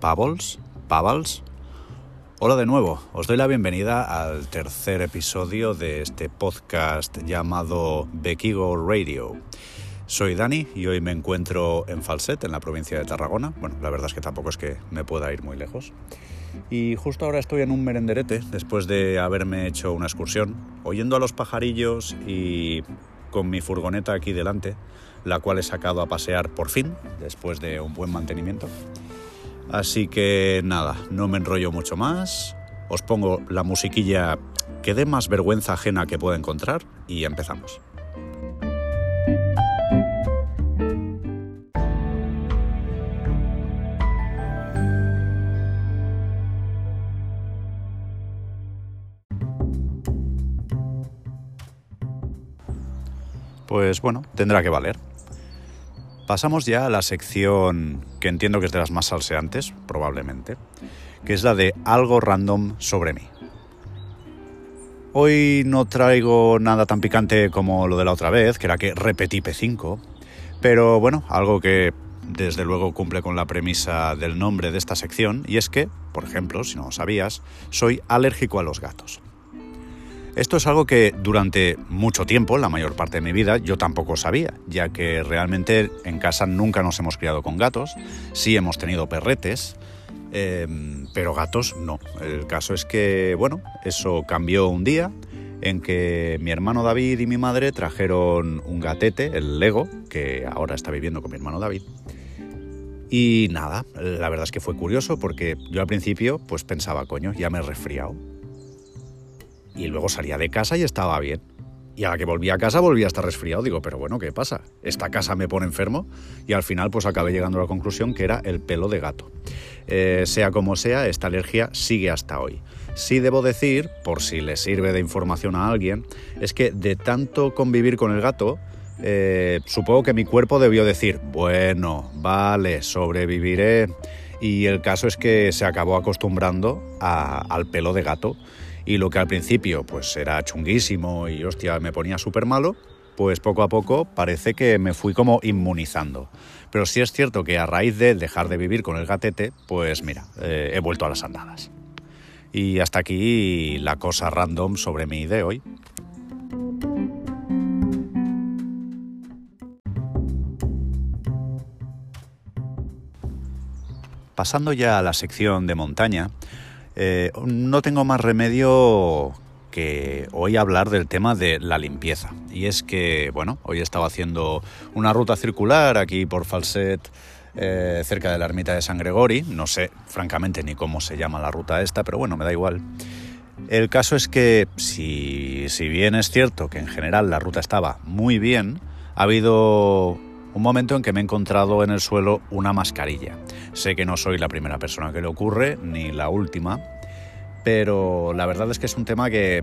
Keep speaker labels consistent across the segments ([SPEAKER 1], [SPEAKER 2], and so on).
[SPEAKER 1] Pavels, Pavals. Hola de nuevo, os doy la bienvenida al tercer episodio de este podcast llamado Bequigo Radio. Soy Dani y hoy me encuentro en Falset, en la provincia de Tarragona. Bueno, la verdad es que tampoco es que me pueda ir muy lejos. Y justo ahora estoy en un merenderete, después de haberme hecho una excursión, oyendo a los pajarillos y con mi furgoneta aquí delante, la cual he sacado a pasear por fin, después de un buen mantenimiento. Así que nada, no me enrollo mucho más. Os pongo la musiquilla que dé más vergüenza ajena que pueda encontrar y empezamos. Pues bueno, tendrá que valer. Pasamos ya a la sección que entiendo que es de las más salseantes, probablemente, que es la de algo random sobre mí. Hoy no traigo nada tan picante como lo de la otra vez, que era que repetí P5, pero bueno, algo que desde luego cumple con la premisa del nombre de esta sección, y es que, por ejemplo, si no lo sabías, soy alérgico a los gatos. Esto es algo que durante mucho tiempo, la mayor parte de mi vida, yo tampoco sabía, ya que realmente en casa nunca nos hemos criado con gatos, sí hemos tenido perretes, em, pero gatos no. El caso es que, bueno, eso cambió un día en que mi hermano David y mi madre trajeron un gatete, el Lego, que ahora está viviendo con mi hermano David. Y nada, la verdad es que fue curioso porque yo al principio pues pensaba, coño, ya me he resfriado y luego salía de casa y estaba bien. Y a la que volvía a casa volvía a estar resfriado. Digo, pero bueno, ¿qué pasa? Esta casa me pone enfermo y al final pues acabé llegando a la conclusión que era el pelo de gato. Eh, sea como sea, esta alergia sigue hasta hoy. Sí debo decir, por si le sirve de información a alguien, es que de tanto convivir con el gato, eh, supongo que mi cuerpo debió decir, bueno, vale, sobreviviré. Y el caso es que se acabó acostumbrando al pelo de gato y lo que al principio pues era chunguísimo y hostia, me ponía súper malo, pues poco a poco parece que me fui como inmunizando. Pero sí es cierto que a raíz de dejar de vivir con el gatete, pues mira, eh, he vuelto a las andadas. Y hasta aquí la cosa random sobre mí de hoy. Pasando ya a la sección de montaña, eh, no tengo más remedio que hoy hablar del tema de la limpieza. Y es que, bueno, hoy he estado haciendo una ruta circular aquí por Falset, eh, cerca de la ermita de San Gregori. No sé, francamente, ni cómo se llama la ruta esta, pero bueno, me da igual. El caso es que, si, si bien es cierto que en general la ruta estaba muy bien, ha habido un momento en que me he encontrado en el suelo una mascarilla. Sé que no soy la primera persona que le ocurre, ni la última, pero la verdad es que es un tema que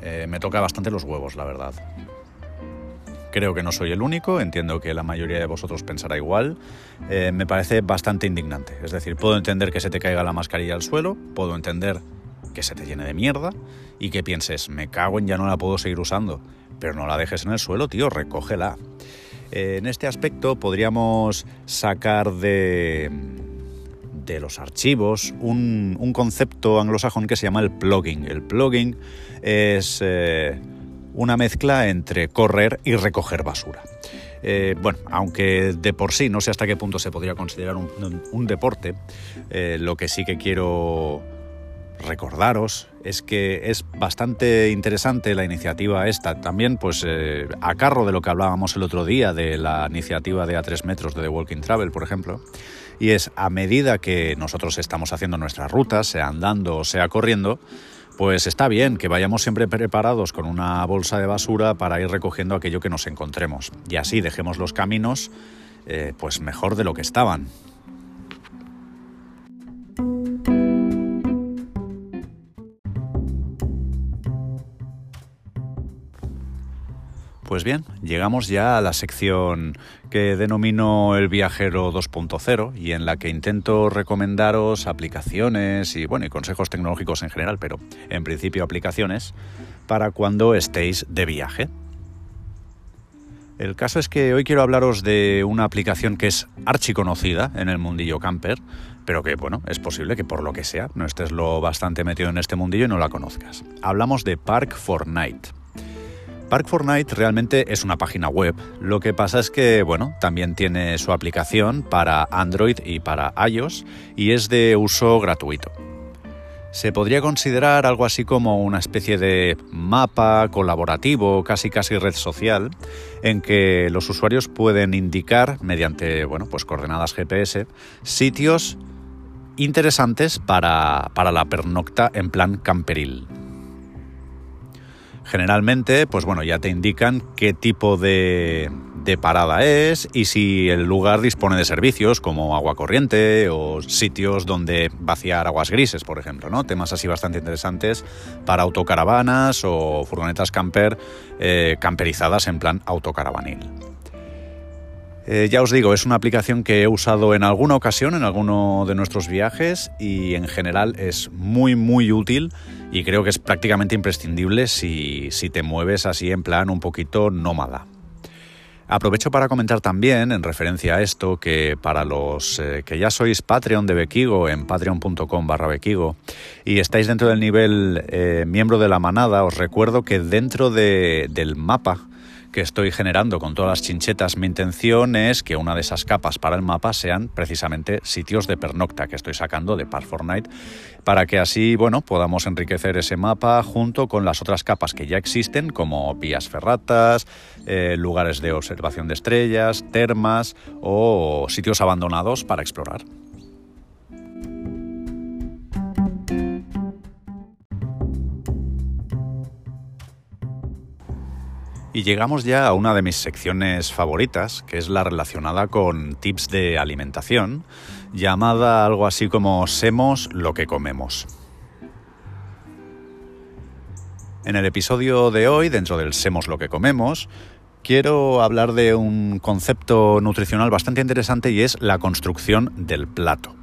[SPEAKER 1] eh, me toca bastante los huevos, la verdad. Creo que no soy el único, entiendo que la mayoría de vosotros pensará igual. Eh, me parece bastante indignante. Es decir, puedo entender que se te caiga la mascarilla al suelo, puedo entender que se te llene de mierda y que pienses, me cago en ya no la puedo seguir usando. Pero no la dejes en el suelo, tío, recógela. Eh, en este aspecto podríamos sacar de, de los archivos un, concepto anglosajón que se llama el plugging. El plugging es eh, una mezcla entre correr y recoger basura. Eh, bueno, aunque de por sí no sé hasta qué punto se podría considerar un, deporte, lo que sí que quiero recordaros es que es bastante interesante la iniciativa esta. También, pues, eh, a carro de lo que hablábamos el otro día, de la iniciativa de A3 metros de The Walking Travel, por ejemplo. Y es a medida que nosotros estamos haciendo nuestras rutas, sea andando o sea corriendo, pues está bien que vayamos siempre preparados con una bolsa de basura para ir recogiendo aquello que nos encontremos. Y así dejemos los caminos, eh, pues mejor de lo que estaban. Pues bien, llegamos ya a la sección que denomino el viajero 2.0 y en la que intento recomendaros aplicaciones y bueno, consejos tecnológicos en general, pero en principio aplicaciones para cuando estéis de viaje. El caso es que hoy quiero hablaros de una aplicación que es archiconocida en el mundillo camper, pero que, bueno, es posible que por lo que sea no estés lo bastante metido en este mundillo y no la conozcas. Hablamos de Park Fortnite. Park Fortnite realmente es una página web, lo que pasa es que, bueno, también tiene su aplicación para Android y para iOS y es de uso gratuito. Se podría considerar algo así como una especie de mapa colaborativo, casi casi red social, en que los usuarios pueden indicar mediante bueno, pues coordenadas GPS sitios interesantes para, para la pernocta en plan camperil. Generalmente, pues bueno, ya te indican qué tipo de, de parada es y si el lugar dispone de servicios como agua corriente o sitios donde vaciar aguas grises, por ejemplo, ¿no? Temas así bastante interesantes para autocaravanas o furgonetas camper eh, camperizadas en plan autocaravanil. Eh, ya os digo, es una aplicación que he usado en alguna ocasión, en alguno de nuestros viajes y en general es muy muy útil y creo que es prácticamente imprescindible si, si te mueves así en plan un poquito nómada. Aprovecho para comentar también, en referencia a esto, que para los eh, que ya sois Patreon de Bequigo en patreon.com barra Bequigo y estáis dentro del nivel eh, miembro de la manada, os recuerdo que dentro del mapa que estoy generando con todas las chinchetas, mi intención es que una de esas capas para el mapa sean precisamente sitios de pernocta que estoy sacando de Park Fortnite, para que así, bueno, podamos enriquecer ese mapa junto con las otras capas que ya existen, como vías ferratas, eh, lugares de observación de estrellas, termas o sitios abandonados para explorar. Y llegamos ya a una de mis secciones favoritas, que es la relacionada con tips de alimentación, llamada algo así como Semos lo que comemos. En el episodio de hoy, dentro del Semos lo que comemos, quiero hablar de un concepto nutricional bastante interesante y es la construcción del plato.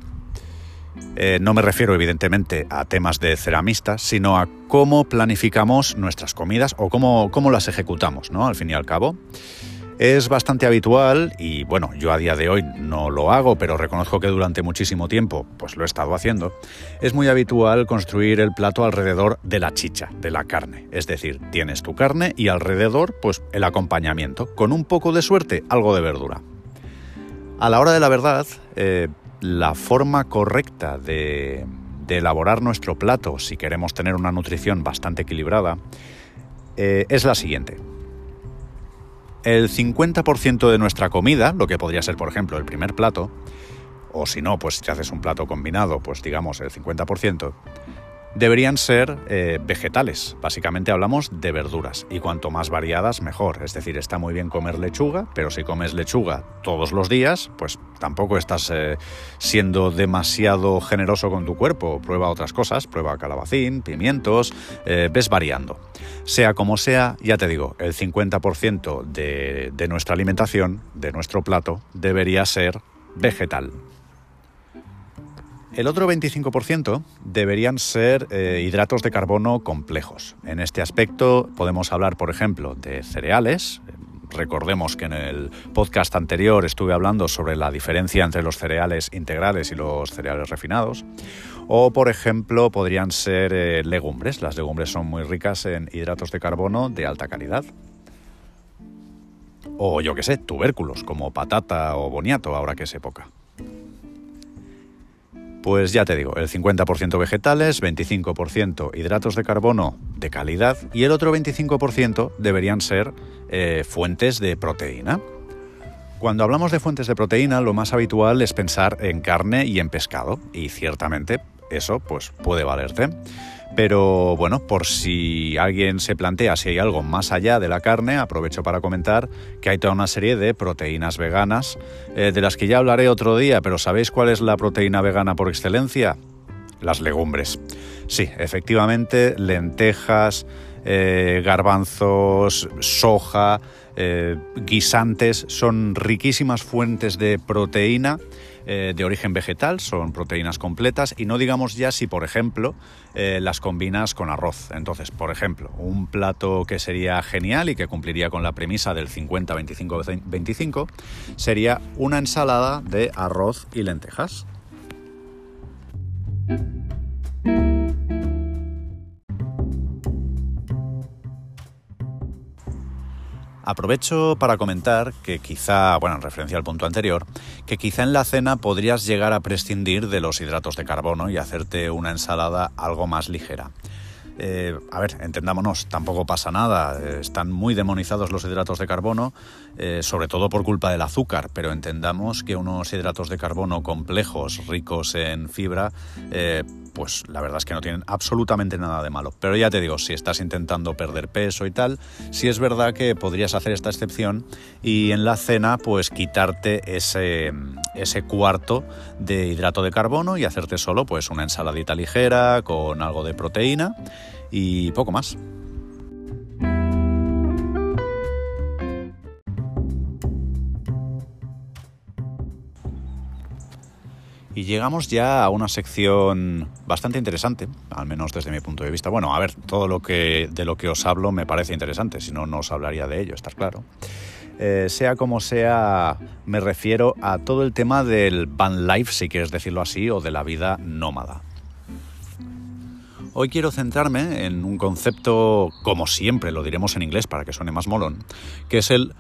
[SPEAKER 1] Eh, no me refiero evidentemente a temas de ceramistas, sino a cómo planificamos nuestras comidas o cómo, cómo las ejecutamos, ¿no? Al fin y al cabo. Es bastante habitual y bueno, yo a día de hoy no lo hago, pero reconozco que durante muchísimo tiempo pues lo he estado haciendo. Es muy habitual construir el plato alrededor de la chicha, de la carne. Es decir, tienes tu carne y alrededor pues el acompañamiento, con un poco de suerte, algo de verdura. A la hora de la verdad, eh, la forma correcta de, elaborar nuestro plato si queremos tener una nutrición bastante equilibrada eh, es la siguiente. El 50% de nuestra comida, lo que podría ser por ejemplo el primer plato, o si no, pues si te haces un plato combinado, pues digamos el 50%, deberían ser eh, vegetales. Básicamente hablamos de verduras y cuanto más variadas mejor. Es decir, está muy bien comer lechuga, pero si comes lechuga todos los días, pues tampoco estás eh, siendo demasiado generoso con tu cuerpo. Prueba otras cosas, prueba calabacín, pimientos, eh, ves variando. Sea como sea, ya te digo, el 50% de, de nuestra alimentación, de nuestro plato, debería ser vegetal. El otro 25% deberían ser eh, hidratos de carbono complejos. En este aspecto podemos hablar, por ejemplo, de cereales. Recordemos que en el podcast anterior estuve hablando sobre la diferencia entre los cereales integrales y los cereales refinados. O, por ejemplo, podrían ser eh, legumbres. Las legumbres son muy ricas en hidratos de carbono de alta calidad. O yo que sé, tubérculos como patata o boniato, ahora que es época. Pues ya te digo, el 50% vegetales, 25% hidratos de carbono de calidad y el otro 25% deberían ser eh, fuentes de proteína. Cuando hablamos de fuentes de proteína, lo más habitual es pensar en carne y en pescado, y ciertamente eso pues puede valerte. Pero bueno, por si alguien se plantea si hay algo más allá de la carne, aprovecho para comentar que hay toda una serie de proteínas veganas, eh, de las que ya hablaré otro día, pero ¿sabéis cuál es la proteína vegana por excelencia? Las legumbres. Sí, efectivamente, lentejas, eh, garbanzos, soja, eh, guisantes, son riquísimas fuentes de proteína eh, de origen vegetal, son proteínas completas y no digamos ya si, por ejemplo, las combinas con arroz. Entonces, por ejemplo, un plato que sería genial y que cumpliría con la premisa del 50-25-25 sería una ensalada de arroz y lentejas. Aprovecho para comentar que quizá, bueno, en referencia al punto anterior, que quizá en la cena podrías llegar a prescindir de los hidratos de carbono y hacerte una ensalada algo más ligera. Eh, a ver, entendámonos, tampoco pasa nada, están muy demonizados los hidratos de carbono, eh, sobre todo por culpa del azúcar, pero entendamos que unos hidratos de carbono complejos, ricos en fibra, eh, pues la verdad es que no tienen absolutamente nada de malo. Pero ya te digo, si estás intentando perder peso y tal, sí es verdad que podrías hacer esta excepción y en la cena pues quitarte ese, ese cuarto de hidrato de carbono y hacerte solo pues una ensaladita ligera con algo de proteína y poco más. Y llegamos ya a una sección bastante interesante, al menos desde mi punto de vista. Bueno, a ver, todo lo que de lo que os hablo me parece interesante, si no, no os hablaría de ello, está claro. Eh, sea como sea, me refiero a todo el tema del van life, si quieres decirlo así, o de la vida nómada. Hoy quiero centrarme en un concepto, como siempre lo diremos en inglés para que suene más molón, que es el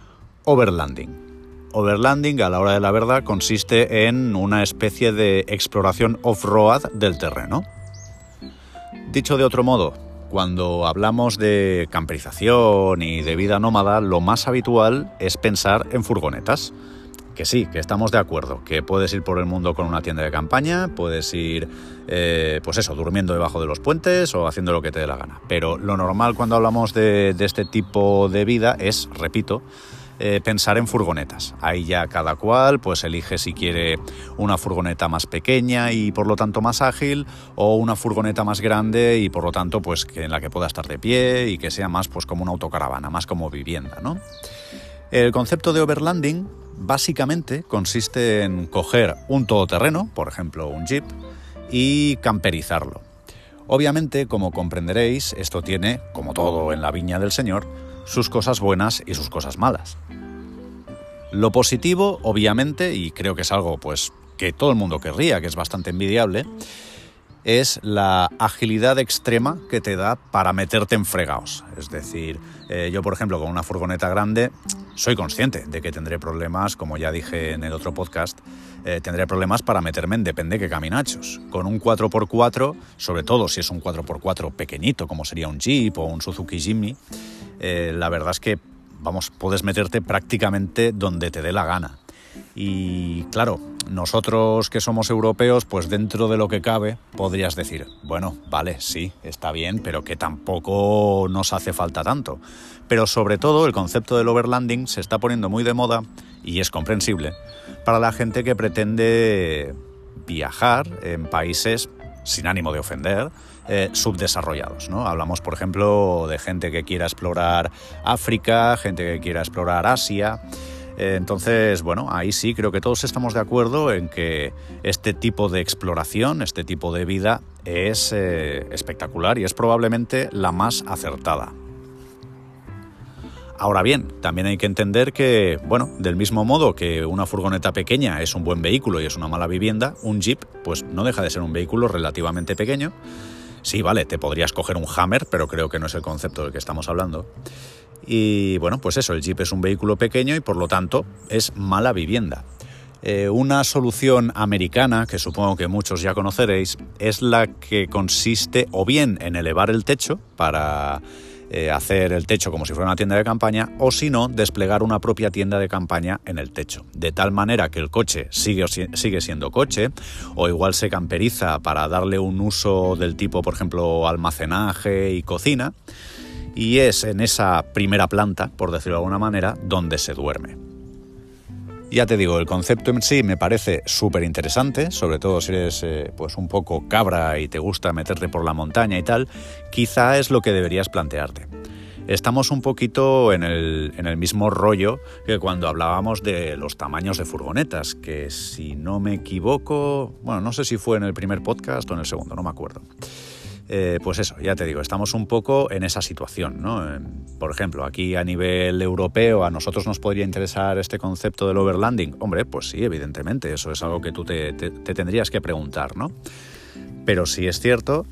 [SPEAKER 1] overlanding. Overlanding, a la hora de la verdad, consiste en una especie de exploración off-road del terreno. Dicho de otro modo, cuando hablamos de camperización y de vida nómada, lo más habitual es pensar en furgonetas. Que sí, que estamos de acuerdo, que puedes ir por el mundo con una tienda de campaña, puedes ir, eh, pues eso, durmiendo debajo de los puentes o haciendo lo que te dé la gana. Pero lo normal cuando hablamos de este tipo de vida es, repito, eh, pensar en furgonetas. Ahí ya cada cual pues elige si quiere una furgoneta más pequeña y por lo tanto más ágil o una furgoneta más grande y por lo tanto pues que en la que pueda estar de pie y que sea más pues como una autocaravana, más como vivienda, ¿no? El concepto de overlanding básicamente consiste en coger un todoterreno, por ejemplo un jeep, y camperizarlo. Obviamente, como comprenderéis, esto tiene, como todo en la viña del Señor, sus cosas buenas y sus cosas malas. Lo positivo, obviamente, y creo que es algo pues que todo el mundo querría, que es bastante envidiable, es la agilidad extrema que te da para meterte en fregados. Es decir, eh, yo por ejemplo con una furgoneta grande soy consciente de que tendré problemas, como ya dije en el otro podcast, eh, tendré problemas para meterme en depende qué caminachos. Con un 4x4, sobre todo si es un 4x4 pequeñito, como sería un Jeep o un Suzuki Jimny, eh, la verdad es que, vamos, puedes meterte prácticamente donde te dé la gana. Y claro, nosotros que somos europeos, pues dentro de lo que cabe, podrías decir, bueno, vale, sí, está bien, pero que tampoco nos hace falta tanto. Pero sobre todo el concepto del overlanding se está poniendo muy de moda, y es comprensible, para la gente que pretende viajar en países, sin ánimo de ofender, eh, subdesarrollados. ¿no? Hablamos, por ejemplo, de gente que quiera explorar África, gente que quiera explorar Asia. Eh, entonces, bueno, ahí sí creo que todos estamos de acuerdo en que este tipo de exploración, este tipo de vida es eh, espectacular y es probablemente la más acertada. Ahora bien, también hay que entender que, bueno, del mismo modo que una furgoneta pequeña es un buen vehículo y es una mala vivienda, un jeep pues no deja de ser un vehículo relativamente pequeño. Sí, vale, te podrías coger un Hammer, pero creo que no es el concepto del que estamos hablando. Y bueno, pues eso, el Jeep es un vehículo pequeño y por lo tanto es mala vivienda. Eh, una solución americana, que supongo que muchos ya conoceréis, es la que consiste o bien en elevar el techo para eh, hacer el techo como si fuera una tienda de campaña, o si no, desplegar una propia tienda de campaña en el techo, de tal manera que el coche sigue, sigue siendo coche, o igual se camperiza para darle un uso del tipo, por ejemplo, almacenaje y cocina, y es en esa primera planta, por decirlo de alguna manera, donde se duerme. Ya te digo, el concepto en sí me parece súper interesante, sobre todo si eres eh, pues un poco cabra y te gusta meterte por la montaña y tal, quizá es lo que deberías plantearte. estamos un poquito en el, en el, mismo rollo que cuando hablábamos de los tamaños de furgonetas, que si no me equivoco, bueno, no sé si fue en el primer podcast o en el segundo, no me acuerdo. Eh, pues eso, ya te digo, estamos un poco en esa situación. ¿no? Por ejemplo, aquí a nivel europeo, ¿a nosotros nos podría interesar este concepto del overlanding? Hombre, pues sí, evidentemente, eso es algo que tú te, te tendrías que preguntar, ¿no? Pero sí es cierto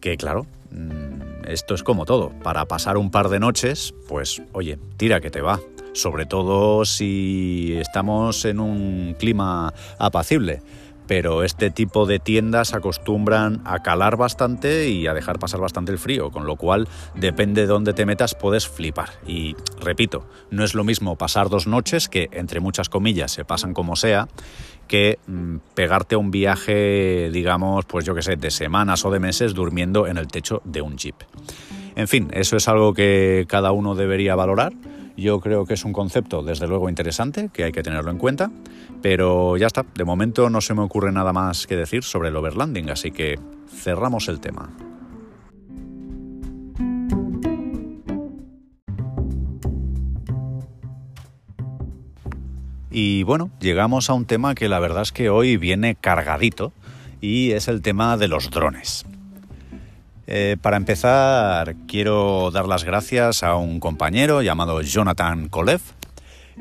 [SPEAKER 1] que, claro, mm, esto es como todo. Para pasar un par de noches, pues oye, tira que te va. Sobre todo si estamos en un clima apacible pero este tipo de tiendas acostumbran a calar bastante y a dejar pasar bastante el frío, con lo cual depende de dónde te metas puedes flipar. Y repito, no es lo mismo pasar dos noches, que entre muchas comillas se pasan como sea, que mm, pegarte a un viaje, digamos, pues yo que sé, de semanas o de meses durmiendo en el techo de un jeep. En fin, eso es algo que cada uno debería valorar yo creo que es un concepto, desde luego, interesante, que hay que tenerlo en cuenta, pero ya está, de momento no se me ocurre nada más que decir sobre el overlanding, así que cerramos el tema. Y bueno, llegamos a un tema que la verdad es que hoy viene cargadito y es el tema de los drones. Eh, para empezar, quiero dar las gracias a un compañero llamado Jonathan Kolev,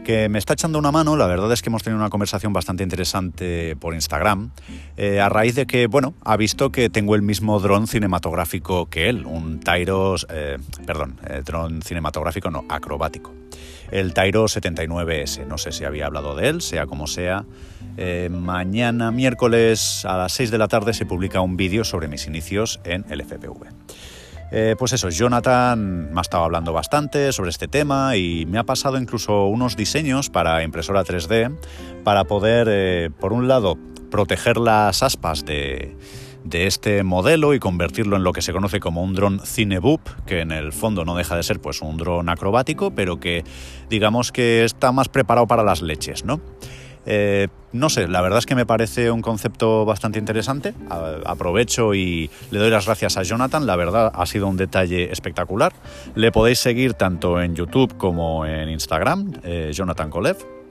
[SPEAKER 1] que me está echando una mano. La verdad es que hemos tenido una conversación bastante interesante por Instagram, eh, a raíz de que, bueno, ha visto que tengo el mismo dron cinematográfico que él, un Tyros, eh, perdón, dron cinematográfico no, acrobático el Tyro 79S. No sé si había hablado de él, sea como sea. Eh, mañana, miércoles a las 6 de la tarde, se publica un vídeo sobre mis inicios en el FPV. Eh, pues eso, Jonathan me ha estado hablando bastante sobre este tema y me ha pasado incluso unos diseños para impresora 3D para poder, eh, por un lado, proteger las aspas de, de este modelo y convertirlo en lo que se conoce como un dron Cineboop, que en el fondo no deja de ser pues un dron acrobático, pero que digamos que está más preparado para las leches, ¿no? Eh, no sé, la verdad es que me parece un concepto bastante interesante. aprovecho y le doy las gracias a Jonathan. La verdad ha sido un detalle espectacular. Le podéis seguir tanto en YouTube como en Instagram, eh, Jonathan Kolev.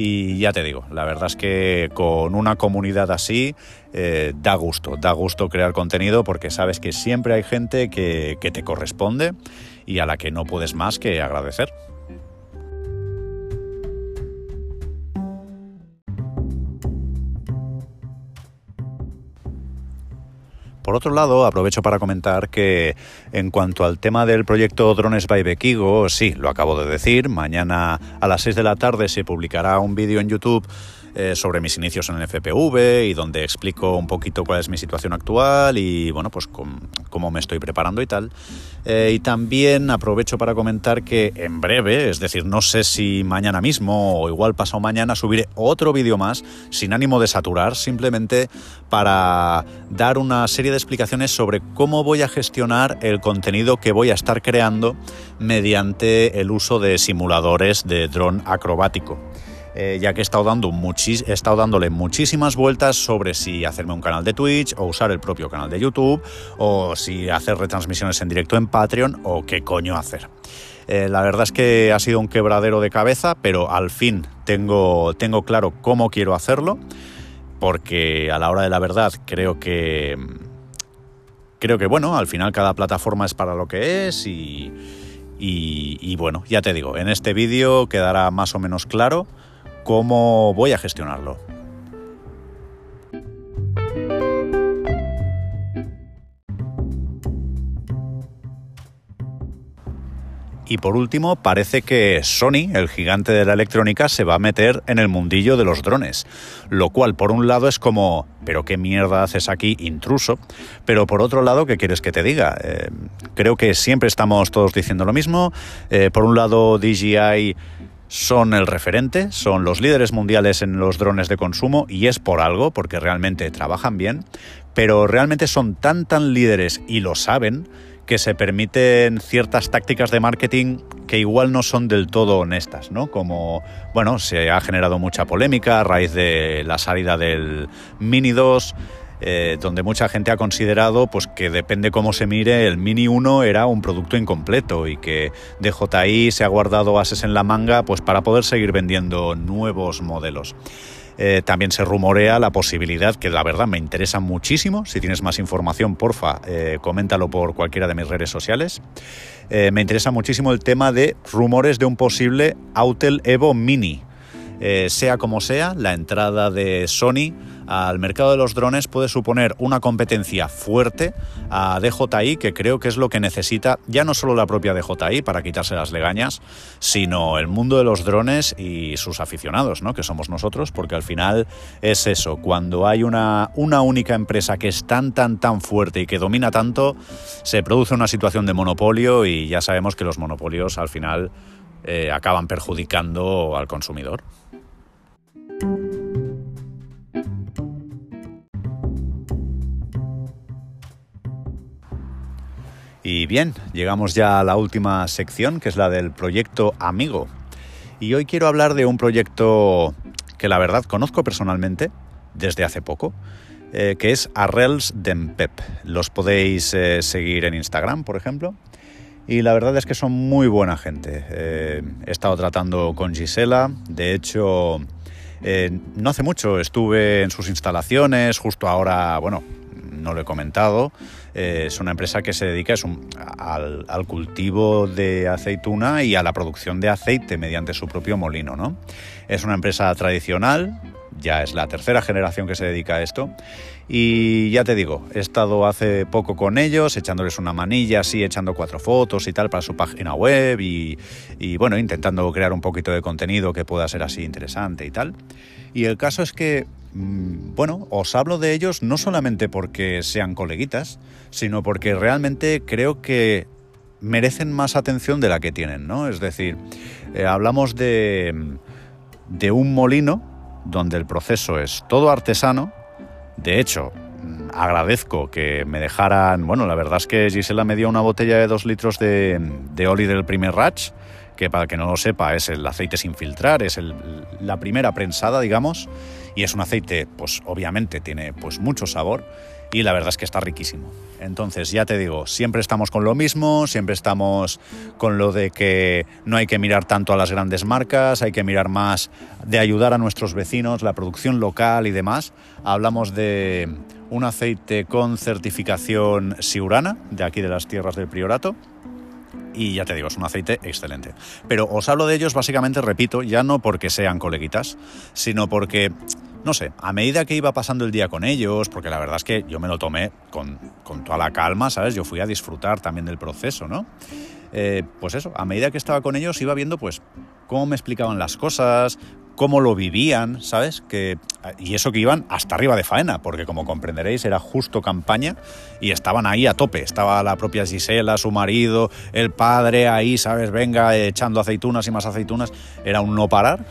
[SPEAKER 1] Y ya te digo, la verdad es que con una comunidad así eh, da gusto, da gusto crear contenido porque sabes que siempre hay gente que, que te corresponde y a la que no puedes más que agradecer. Por otro lado, aprovecho para comentar que en cuanto al tema del proyecto Drones by Bekigo, sí, lo acabo de decir, mañana a las 6 de la tarde se publicará un vídeo en YouTube eh, sobre mis inicios en el FPV y donde explico un poquito cuál es mi situación actual y bueno, pues cómo me estoy preparando y tal. Eh, y también aprovecho para comentar que en breve, es decir, no sé si mañana mismo o igual pasado mañana, subiré otro vídeo más sin ánimo de saturar, simplemente para dar una serie de explicaciones sobre cómo voy a gestionar el contenido que voy a estar creando mediante el uso de simuladores de dron acrobático. Eh, ya que he estado, dando he estado dándole muchísimas vueltas sobre si hacerme un canal de Twitch o usar el propio canal de YouTube o si hacer retransmisiones en directo en Patreon o qué coño hacer. Eh, la verdad es que ha sido un quebradero de cabeza, pero al fin tengo, tengo claro cómo quiero hacerlo, porque a la hora de la verdad creo que creo que bueno, al final cada plataforma es para lo que es y, y bueno, ya te digo, en este vídeo quedará más o menos claro cómo voy a gestionarlo. Y por último, parece que Sony, el gigante de la electrónica, se va a meter en el mundillo de los drones. Lo cual, por un lado, es como, pero qué mierda haces aquí, intruso. Pero por otro lado, ¿qué quieres que te diga? Eh, creo que siempre estamos todos diciendo lo mismo. Eh, por un lado, DJI son el referente, son los líderes mundiales en los drones de consumo y es por algo, porque realmente trabajan bien, pero realmente son tan tan líderes y lo saben que se permiten ciertas tácticas de marketing que igual no son del todo honestas, ¿no? Como, bueno, se ha generado mucha polémica a raíz de la salida del Mini 2 eh, donde mucha gente ha considerado pues, que depende cómo se mire, el Mini 1 era un producto incompleto y que DJI se ha guardado ases en la manga pues, para poder seguir vendiendo nuevos modelos. Eh, también se rumorea la posibilidad, que la verdad me interesa muchísimo, si tienes más información, porfa, eh, coméntalo por cualquiera de mis redes sociales. Me interesa muchísimo el tema de rumores de un posible Autel Evo Mini. sea como sea, la entrada de Sony al mercado de los drones puede suponer una competencia fuerte a DJI, que creo que es lo que necesita ya no solo la propia DJI para quitarse las legañas, sino el mundo de los drones y sus aficionados, ¿no? que somos nosotros, porque al final es eso, cuando hay una, una única empresa que es tan, tan, tan fuerte y que domina tanto, se produce una situación de monopolio y ya sabemos que los monopolios al final eh, acaban perjudicando al consumidor. Bien, llegamos ya a la última sección, que es la del proyecto Amigo. Y hoy quiero hablar de un proyecto que la verdad conozco personalmente desde hace poco, eh, que es Arrels Pep. Los podéis eh, seguir en Instagram, por ejemplo. Y la verdad es que son muy buena gente. Eh, he estado tratando con Gisela, de hecho, no hace mucho estuve en sus instalaciones, justo ahora, bueno, no lo he comentado, eh, es una empresa que se dedica al, cultivo de aceituna y a la producción de aceite mediante su propio molino. ¿no? Es una empresa tradicional, ya es la tercera generación que se dedica a esto. Y ya te digo, he estado hace poco con ellos, echándoles una manilla, así, echando cuatro fotos y tal para su página web y, y bueno, intentando crear un poquito de contenido que pueda ser así interesante y tal. Y el caso es que bueno, os hablo de ellos no solamente porque sean coleguitas, sino porque realmente creo que merecen más atención de la que tienen, ¿no? Es decir, eh, hablamos de, de un molino donde el proceso es todo artesano. De hecho, mm, agradezco que me dejaran. Bueno, la verdad es que Gisela me dio una botella de dos litros de, de Oli del primer Ratch, que para que no lo sepa es el aceite sin filtrar, es la primera prensada, digamos y es un aceite, pues obviamente tiene pues mucho sabor y la verdad es que está riquísimo. Entonces, ya te digo, siempre estamos con lo mismo, siempre estamos con lo de que no hay que mirar tanto a las grandes marcas, hay que mirar más de ayudar a nuestros vecinos, la producción local y demás. Hablamos de un aceite con certificación Siurana, de aquí de las tierras del Priorato, y ya te digo, es un aceite excelente. Pero os hablo de ellos básicamente, repito, ya no porque sean coleguitas, sino porque no sé, a medida que iba pasando el día con ellos, porque la verdad es que yo me lo tomé con, toda la calma, ¿sabes? Yo fui a disfrutar también del proceso, ¿no? Eh, pues eso, a medida que estaba con ellos iba viendo pues cómo me explicaban las cosas, cómo lo vivían, ¿sabes? Que, y eso que iban hasta arriba de faena, porque como comprenderéis era justo campaña y estaban ahí a tope. Estaba la propia Gisela, su marido, el padre ahí, ¿sabes? Venga, echando aceitunas y más aceitunas. Era un no parar.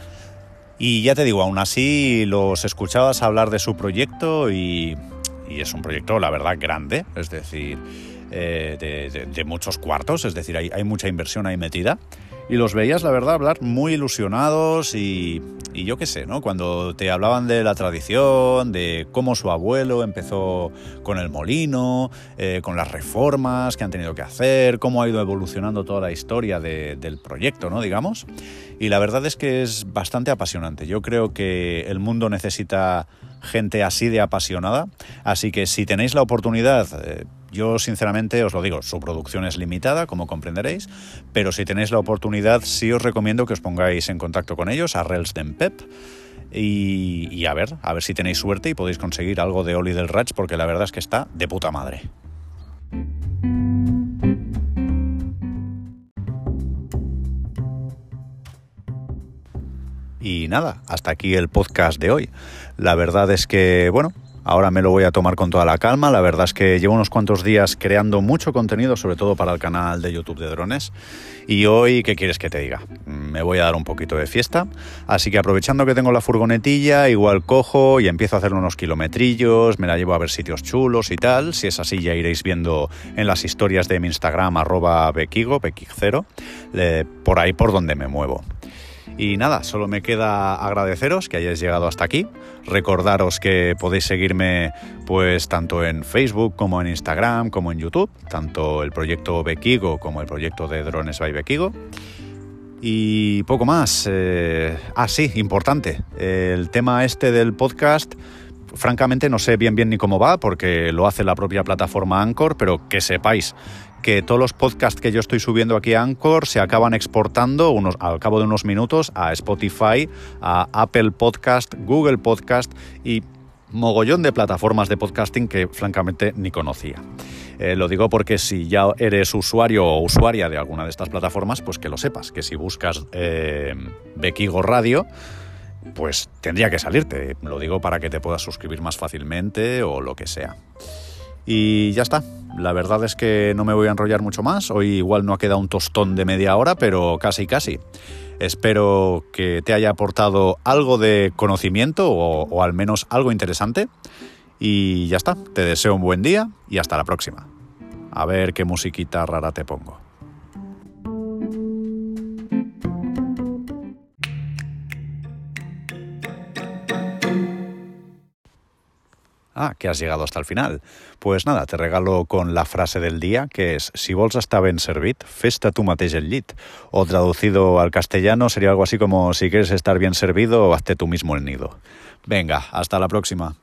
[SPEAKER 1] Y ya te digo, aún así los escuchabas hablar de su proyecto y, es un proyecto, la verdad, grande, es decir, eh, de, muchos cuartos, es decir, hay, hay mucha inversión ahí metida y los veías, la verdad, hablar muy ilusionados y, yo qué sé, ¿no? Cuando te hablaban de la tradición, de cómo su abuelo empezó con el molino, eh, con las reformas que han tenido que hacer, cómo ha ido evolucionando toda la historia del proyecto, ¿no? Digamos. Y la verdad es que es bastante apasionante. Yo creo que el mundo necesita gente así de apasionada. Así que si tenéis la oportunidad, eh, yo sinceramente os lo digo, su producción es limitada, como comprenderéis, pero si tenéis la oportunidad, sí os recomiendo que os pongáis en contacto con ellos, a Relsden Pep. Y, a ver, a ver si tenéis suerte y podéis conseguir algo de Oli del Ratch, porque la verdad es que está de puta madre. Y nada, hasta aquí el podcast de hoy. La verdad es que, bueno, Ahora me lo voy a tomar con toda la calma. La verdad es que llevo unos cuantos días creando mucho contenido, sobre todo para el canal de YouTube de drones. Y hoy, ¿qué quieres que te diga? Me voy a dar un poquito de fiesta. Así que aprovechando que tengo la furgonetilla, igual cojo y empiezo a hacer unos kilometrillos, me la llevo a ver sitios chulos y tal. Si es así, ya iréis viendo en las historias de mi Instagram, arroba bequigo, bequig por ahí por donde me muevo. Y nada, solo me queda agradeceros que hayáis llegado hasta aquí. Recordaros que podéis seguirme pues tanto en Facebook como en Instagram como en YouTube, tanto el proyecto Bekigo como el proyecto de Drones by Bekigo. Y poco más. Eh, ah, sí, importante. El tema este del podcast francamente no sé bien bien ni cómo va porque lo hace la propia plataforma Anchor, pero que sepáis que todos los podcasts que yo estoy subiendo aquí a Anchor se acaban exportando unos, al cabo de unos minutos a Spotify, a Apple Podcast, Google Podcast y mogollón de plataformas de podcasting que francamente ni conocía. Eh, lo digo porque si ya eres usuario o usuaria de alguna de estas plataformas, pues que lo sepas, que si buscas eh, Bequigo Radio, pues tendría que salirte. Lo digo para que te puedas suscribir más fácilmente o lo que sea. Y ya está. La verdad es que no me voy a enrollar mucho más. Hoy igual no ha quedado un tostón de media hora, pero casi casi. Espero que te haya aportado algo de conocimiento o, o al menos algo interesante. Y ya está. Te deseo un buen día y hasta la próxima. A ver qué musiquita rara te pongo. Ah, que has llegado hasta el final. Pues nada, te regalo con la frase del día, que es si vols estar ben servit, festa tu mateix el. O traducido al castellano sería algo así como si quieres estar bien servido, hazte tú mismo el nido. Venga, hasta la próxima.